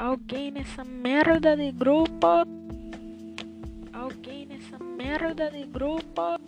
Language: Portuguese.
Alguém nessa merda de grupo. Alguém nessa merda de grupo.